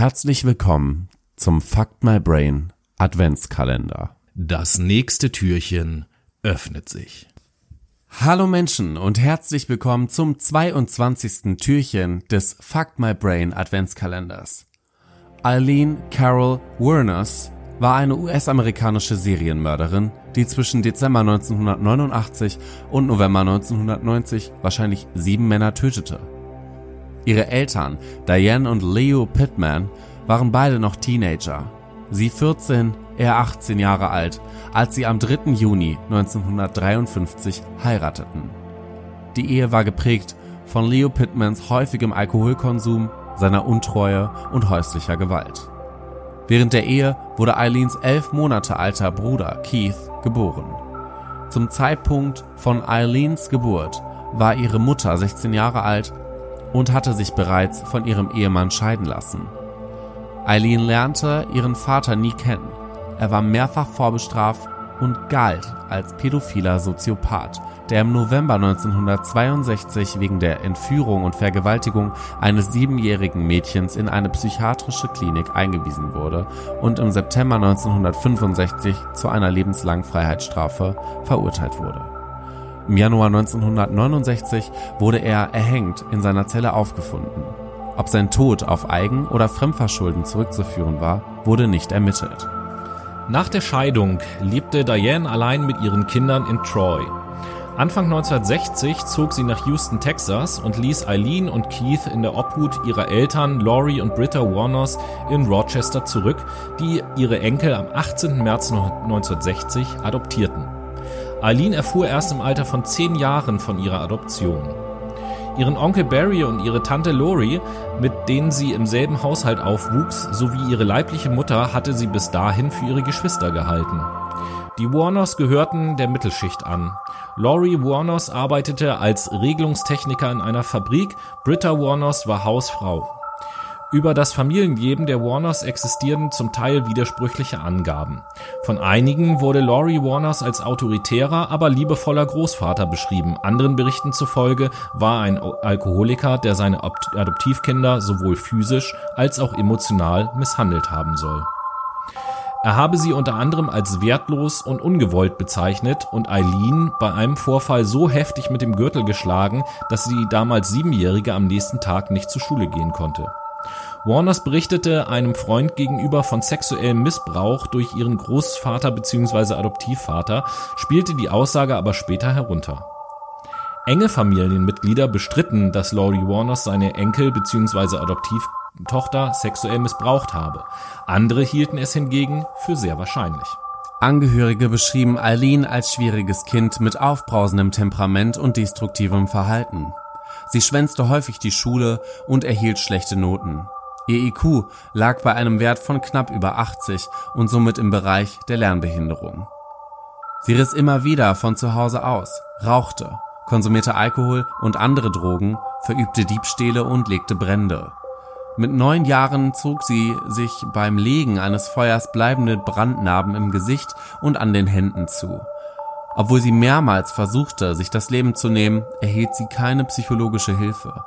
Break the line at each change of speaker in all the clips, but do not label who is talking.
Herzlich willkommen zum Fuck My Brain Adventskalender.
Das nächste Türchen öffnet sich.
Hallo Menschen und herzlich willkommen zum 22. Türchen des Fuck My Brain Adventskalenders. Eileen Carol Werners war eine US-amerikanische Serienmörderin, die zwischen Dezember 1989 und November 1990 wahrscheinlich sieben Männer tötete. Ihre Eltern, Diane und Leo Pittman, waren beide noch Teenager. Sie 14, er 18 Jahre alt, als sie am 3. Juni 1953 heirateten. Die Ehe war geprägt von Leo Pittmans häufigem Alkoholkonsum, seiner Untreue und häuslicher Gewalt. Während der Ehe wurde Eileens elf Monate alter Bruder Keith geboren. Zum Zeitpunkt von Eileens Geburt war ihre Mutter 16 Jahre alt und hatte sich bereits von ihrem Ehemann scheiden lassen. Eileen lernte ihren Vater nie kennen. Er war mehrfach vorbestraft und galt als pädophiler Soziopath, der im November 1962 wegen der Entführung und Vergewaltigung eines siebenjährigen Mädchens in eine psychiatrische Klinik eingewiesen wurde und im September 1965 zu einer lebenslangen Freiheitsstrafe verurteilt wurde. Im Januar 1969 wurde er erhängt in seiner Zelle aufgefunden. Ob sein Tod auf Eigen- oder Fremdverschulden zurückzuführen war, wurde nicht ermittelt.
Nach der Scheidung lebte Diane allein mit ihren Kindern in Troy. Anfang 1960 zog sie nach Houston, Texas und ließ Eileen und Keith in der Obhut ihrer Eltern Laurie und Britta Warners in Rochester zurück, die ihre Enkel am 18. März 1960 adoptierten. Eileen erfuhr erst im Alter von zehn Jahren von ihrer Adoption. Ihren Onkel Barry und ihre Tante Lori, mit denen sie im selben Haushalt aufwuchs, sowie ihre leibliche Mutter hatte sie bis dahin für ihre Geschwister gehalten. Die Warners gehörten der Mittelschicht an. Laurie Warners arbeitete als Regelungstechniker in einer Fabrik, Britta Warners war Hausfrau. Über das Familienleben der Warners existierten zum Teil widersprüchliche Angaben. Von einigen wurde Laurie Warners als autoritärer, aber liebevoller Großvater beschrieben. Anderen Berichten zufolge war ein Alkoholiker, der seine Adoptivkinder sowohl physisch als auch emotional misshandelt haben soll. Er habe sie unter anderem als wertlos und ungewollt bezeichnet und Eileen bei einem Vorfall so heftig mit dem Gürtel geschlagen, dass die damals Siebenjährige am nächsten Tag nicht zur Schule gehen konnte. Warners berichtete einem Freund gegenüber von sexuellem Missbrauch durch ihren Großvater bzw. Adoptivvater, spielte die Aussage aber später herunter. Enge Familienmitglieder bestritten, dass Laurie Warners seine Enkel bzw. Adoptivtochter sexuell missbraucht habe. Andere hielten es hingegen für sehr wahrscheinlich.
Angehörige beschrieben Eileen als schwieriges Kind mit aufbrausendem Temperament und destruktivem Verhalten. Sie schwänzte häufig die Schule und erhielt schlechte Noten. Ihr IQ lag bei einem Wert von knapp über 80 und somit im Bereich der Lernbehinderung. Sie riss immer wieder von zu Hause aus, rauchte, konsumierte Alkohol und andere Drogen, verübte Diebstähle und legte Brände. Mit neun Jahren zog sie sich beim Legen eines Feuers bleibende Brandnarben im Gesicht und an den Händen zu. Obwohl sie mehrmals versuchte, sich das Leben zu nehmen, erhielt sie keine psychologische Hilfe.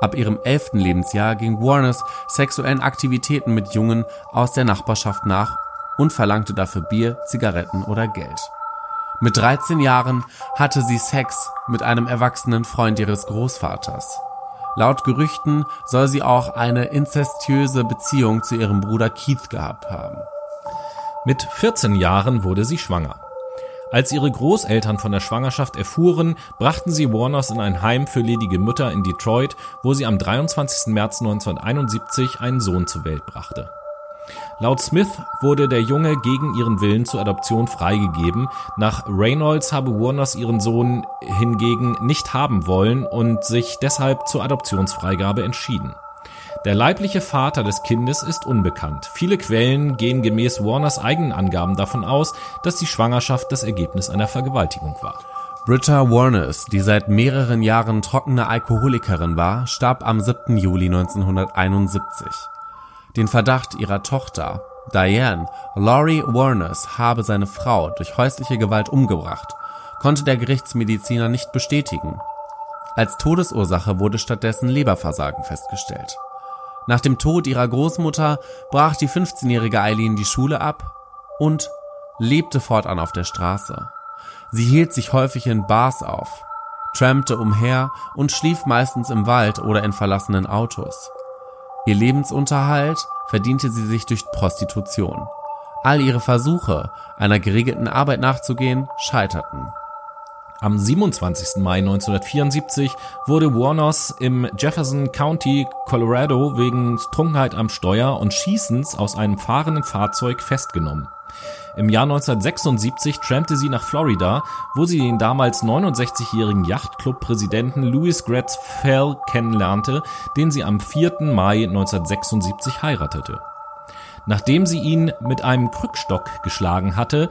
Ab ihrem elften Lebensjahr ging Warners sexuellen Aktivitäten mit Jungen aus der Nachbarschaft nach und verlangte dafür Bier, Zigaretten oder Geld. Mit 13 Jahren hatte sie Sex mit einem erwachsenen Freund ihres Großvaters. Laut Gerüchten soll sie auch eine inzestiöse Beziehung zu ihrem Bruder Keith gehabt haben.
Mit 14 Jahren wurde sie schwanger. Als ihre Großeltern von der Schwangerschaft erfuhren, brachten sie Warners in ein Heim für ledige Mütter in Detroit, wo sie am 23. März 1971 einen Sohn zur Welt brachte. Laut Smith wurde der Junge gegen ihren Willen zur Adoption freigegeben. Nach Reynolds habe Warners ihren Sohn hingegen nicht haben wollen und sich deshalb zur Adoptionsfreigabe entschieden. Der leibliche Vater des Kindes ist unbekannt. Viele Quellen gehen gemäß Warners eigenen Angaben davon aus, dass die Schwangerschaft das Ergebnis einer Vergewaltigung war.
Britta Warners, die seit mehreren Jahren trockene Alkoholikerin war, starb am 7. Juli 1971. Den Verdacht ihrer Tochter, Diane Laurie Warners, habe seine Frau durch häusliche Gewalt umgebracht, konnte der Gerichtsmediziner nicht bestätigen. Als Todesursache wurde stattdessen Leberversagen festgestellt. Nach dem Tod ihrer Großmutter brach die 15-jährige Eileen die Schule ab und lebte fortan auf der Straße. Sie hielt sich häufig in Bars auf, trampte umher und schlief meistens im Wald oder in verlassenen Autos. Ihr Lebensunterhalt verdiente sie sich durch Prostitution. All ihre Versuche, einer geregelten Arbeit nachzugehen, scheiterten.
Am 27. Mai 1974 wurde Warners im Jefferson County, Colorado wegen Trunkenheit am Steuer und Schießens aus einem fahrenden Fahrzeug festgenommen. Im Jahr 1976 trampte sie nach Florida, wo sie den damals 69-jährigen Yachtclub-Präsidenten Louis Gratz Fell kennenlernte, den sie am 4. Mai 1976 heiratete. Nachdem sie ihn mit einem Krückstock geschlagen hatte,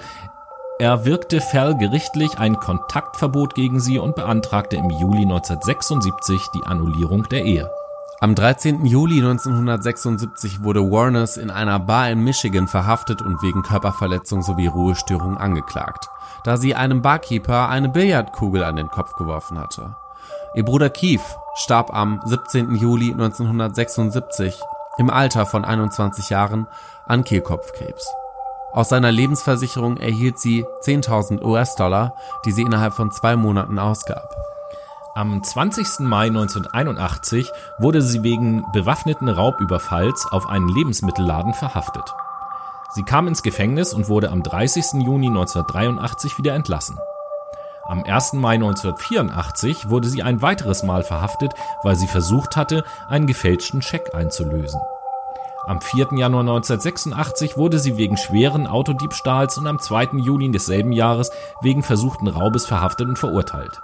erwirkte Fell gerichtlich ein Kontaktverbot gegen sie und beantragte im Juli 1976 die Annullierung der Ehe.
Am 13. Juli 1976 wurde Warners in einer Bar in Michigan verhaftet und wegen Körperverletzung sowie Ruhestörung angeklagt, da sie einem Barkeeper eine Billardkugel an den Kopf geworfen hatte. Ihr Bruder Keith starb am 17. Juli 1976 im Alter von 21 Jahren an Kehlkopfkrebs. Aus seiner Lebensversicherung erhielt sie 10.000 US-Dollar, die sie innerhalb von zwei Monaten ausgab.
Am 20. Mai 1981 wurde sie wegen bewaffneten Raubüberfalls auf einen Lebensmittelladen verhaftet. Sie kam ins Gefängnis und wurde am 30. Juni 1983 wieder entlassen. Am 1. Mai 1984 wurde sie ein weiteres Mal verhaftet, weil sie versucht hatte, einen gefälschten Scheck einzulösen. Am 4. Januar 1986 wurde sie wegen schweren Autodiebstahls und am 2. Juni desselben Jahres wegen versuchten Raubes verhaftet und verurteilt.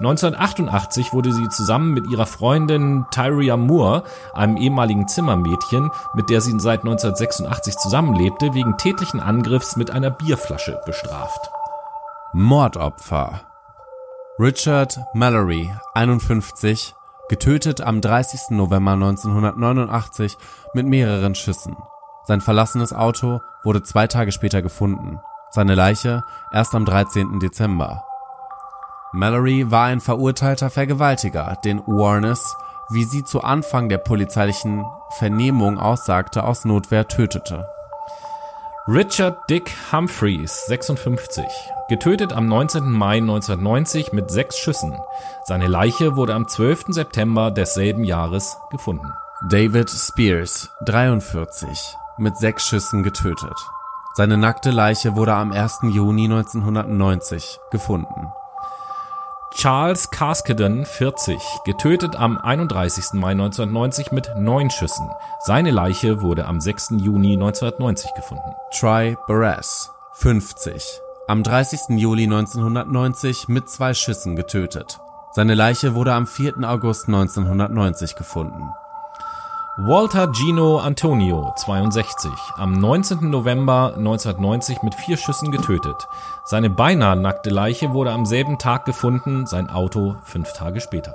1988 wurde sie zusammen mit ihrer Freundin Tyria Moore, einem ehemaligen Zimmermädchen, mit der sie seit 1986 zusammenlebte, wegen tätlichen Angriffs mit einer Bierflasche bestraft.
Mordopfer Richard Mallory, 51, getötet am 30. November 1989 mit mehreren Schüssen. Sein verlassenes Auto wurde zwei Tage später gefunden, seine Leiche erst am 13. Dezember. Mallory war ein verurteilter Vergewaltiger, den Warnes, wie sie zu Anfang der polizeilichen Vernehmung aussagte, aus Notwehr tötete.
Richard Dick Humphreys, 56, getötet am 19. Mai 1990 mit sechs Schüssen. Seine Leiche wurde am 12. September desselben Jahres gefunden.
David Spears, 43, mit sechs Schüssen getötet. Seine nackte Leiche wurde am 1. Juni 1990 gefunden.
Charles Caskeden, 40, getötet am 31. Mai 1990 mit neun Schüssen. Seine Leiche wurde am 6. Juni 1990 gefunden.
Try Barras, 50, am 30. Juli 1990 mit zwei Schüssen getötet. Seine Leiche wurde am 4. August 1990 gefunden.
Walter Gino Antonio, 62, am 19. November 1990 mit vier Schüssen getötet. Seine beinahe nackte Leiche wurde am selben Tag gefunden, sein Auto fünf Tage später.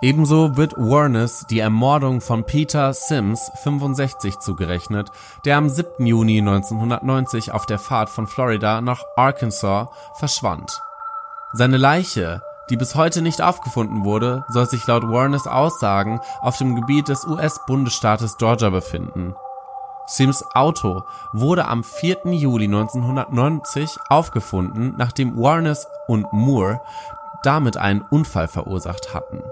Ebenso wird Warnes die Ermordung von Peter Sims, 65, zugerechnet, der am 7. Juni 1990 auf der Fahrt von Florida nach Arkansas verschwand. Seine Leiche die bis heute nicht aufgefunden wurde, soll sich laut Warners Aussagen auf dem Gebiet des US-Bundesstaates Georgia befinden. Sims Auto wurde am 4. Juli 1990 aufgefunden, nachdem Warners und Moore damit einen Unfall verursacht hatten.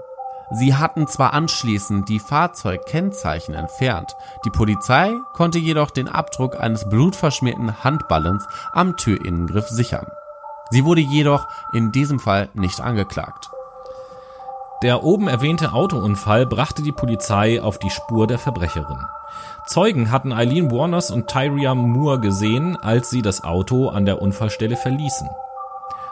Sie hatten zwar anschließend die Fahrzeugkennzeichen entfernt, die Polizei konnte jedoch den Abdruck eines blutverschmierten Handballens am Türinnengriff sichern. Sie wurde jedoch in diesem Fall nicht angeklagt.
Der oben erwähnte Autounfall brachte die Polizei auf die Spur der Verbrecherin. Zeugen hatten Eileen Warners und Tyria Moore gesehen, als sie das Auto an der Unfallstelle verließen.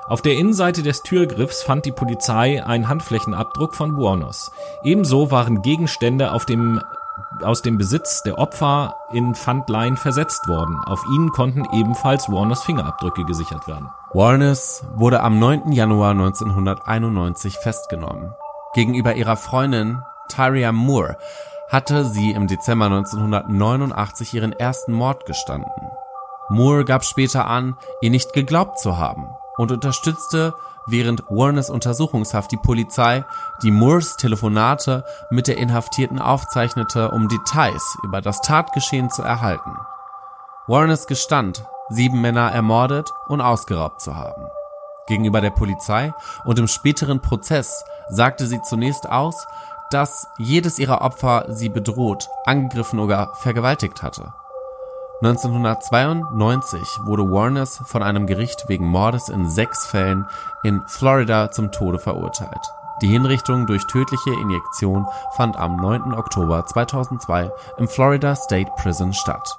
Auf der Innenseite des Türgriffs fand die Polizei einen Handflächenabdruck von Warners. Ebenso waren Gegenstände auf dem aus dem Besitz der Opfer in Pfandleihen versetzt worden. Auf ihnen konnten ebenfalls Warners Fingerabdrücke gesichert werden.
Warners wurde am 9. Januar 1991 festgenommen. Gegenüber ihrer Freundin Tyria Moore hatte sie im Dezember 1989 ihren ersten Mord gestanden. Moore gab später an, ihr nicht geglaubt zu haben und unterstützte während Warners Untersuchungshaft die Polizei, die Moores Telefonate mit der Inhaftierten aufzeichnete, um Details über das Tatgeschehen zu erhalten. Warners gestand, sieben Männer ermordet und ausgeraubt zu haben. Gegenüber der Polizei und im späteren Prozess sagte sie zunächst aus, dass jedes ihrer Opfer sie bedroht, angegriffen oder vergewaltigt hatte. 1992 wurde Warners von einem Gericht wegen Mordes in sechs Fällen in Florida zum Tode verurteilt. Die Hinrichtung durch tödliche Injektion fand am 9. Oktober 2002 im Florida State Prison statt